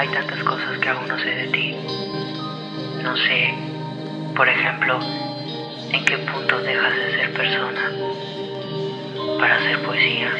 Hay tantas cosas que aún no sé de ti. No sé, por ejemplo, en qué punto dejas de ser persona para hacer poesía.